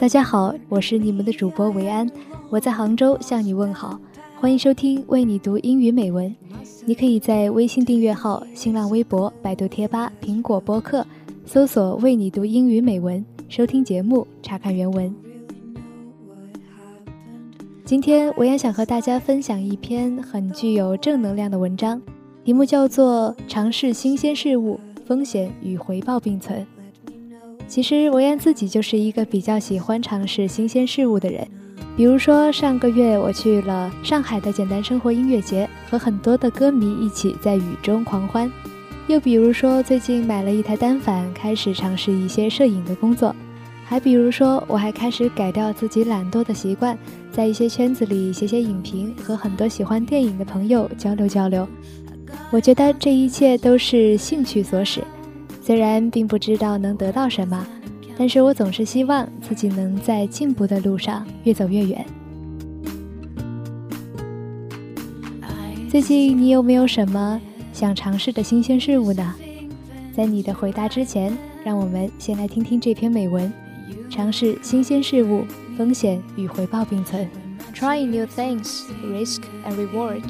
大家好，我是你们的主播维安，我在杭州向你问好，欢迎收听为你读英语美文。你可以在微信订阅号、新浪微博、百度贴吧、苹果播客搜索“为你读英语美文”，收听节目，查看原文。今天维安想和大家分享一篇很具有正能量的文章，题目叫做《尝试新鲜事物，风险与回报并存》。其实维安自己就是一个比较喜欢尝试新鲜事物的人，比如说上个月我去了上海的简单生活音乐节，和很多的歌迷一起在雨中狂欢；又比如说最近买了一台单反，开始尝试一些摄影的工作；还比如说我还开始改掉自己懒惰的习惯，在一些圈子里写写影评，和很多喜欢电影的朋友交流交流。我觉得这一切都是兴趣所使。虽然并不知道能得到什么，但是我总是希望自己能在进步的路上越走越远。最近你有没有什么想尝试的新鲜事物呢？在你的回答之前，让我们先来听听这篇美文：尝试新鲜事物，风险与回报并存。Trying new things, risk and reward.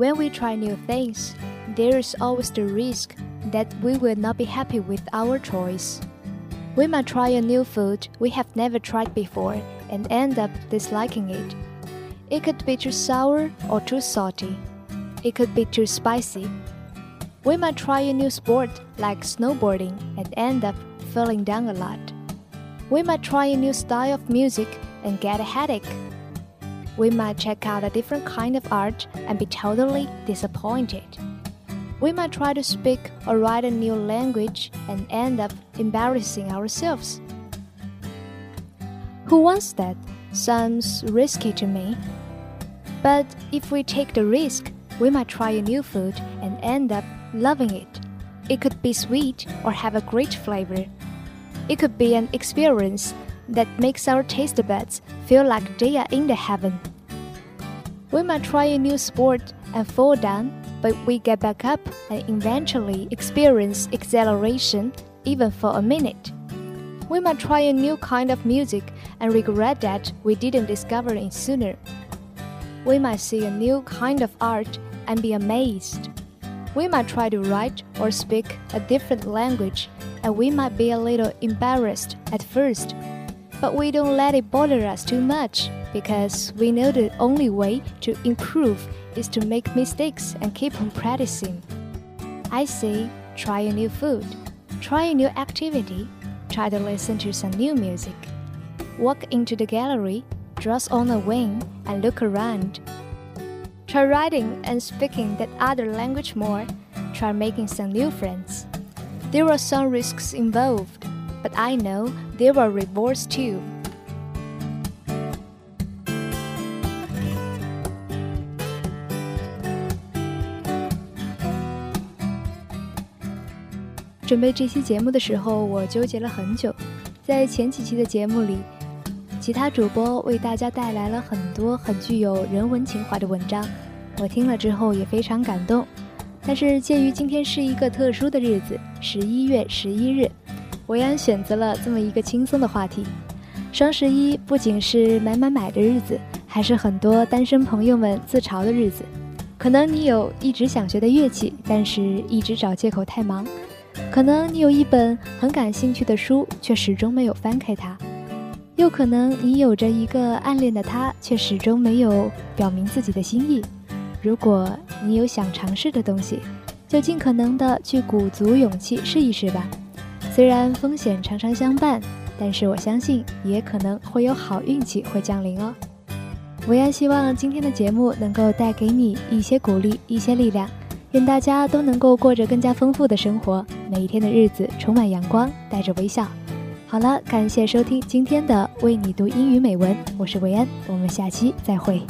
When we try new things, there is always the risk that we will not be happy with our choice. We might try a new food we have never tried before and end up disliking it. It could be too sour or too salty. It could be too spicy. We might try a new sport like snowboarding and end up falling down a lot. We might try a new style of music and get a headache we might check out a different kind of art and be totally disappointed. We might try to speak or write a new language and end up embarrassing ourselves. Who wants that? Sounds risky to me. But if we take the risk, we might try a new food and end up loving it. It could be sweet or have a great flavor. It could be an experience that makes our taste buds feel like they are in the heaven. We might try a new sport and fall down, but we get back up and eventually experience exhilaration even for a minute. We might try a new kind of music and regret that we didn't discover it sooner. We might see a new kind of art and be amazed. We might try to write or speak a different language and we might be a little embarrassed at first but we don't let it bother us too much because we know the only way to improve is to make mistakes and keep on practicing. I say try a new food, try a new activity, try to listen to some new music. Walk into the gallery, dress on a wing, and look around. Try writing and speaking that other language more. Try making some new friends. There are some risks involved, but I know there were rewards too. 准备这期节目的时候，我纠结了很久。在前几期的节目里，其他主播为大家带来了很多很具有人文情怀的文章，我听了之后也非常感动。但是鉴于今天是一个特殊的日子，十一月十一日。维安选择了这么一个轻松的话题。双十一不仅是买买买的日子，还是很多单身朋友们自嘲的日子。可能你有一直想学的乐器，但是一直找借口太忙；可能你有一本很感兴趣的书，却始终没有翻开它；又可能你有着一个暗恋的他，却始终没有表明自己的心意。如果你有想尝试的东西，就尽可能的去鼓足勇气试一试吧。虽然风险常常相伴，但是我相信也可能会有好运气会降临哦。维安希望今天的节目能够带给你一些鼓励，一些力量。愿大家都能够过着更加丰富的生活，每一天的日子充满阳光，带着微笑。好了，感谢收听今天的为你读英语美文，我是维安，我们下期再会。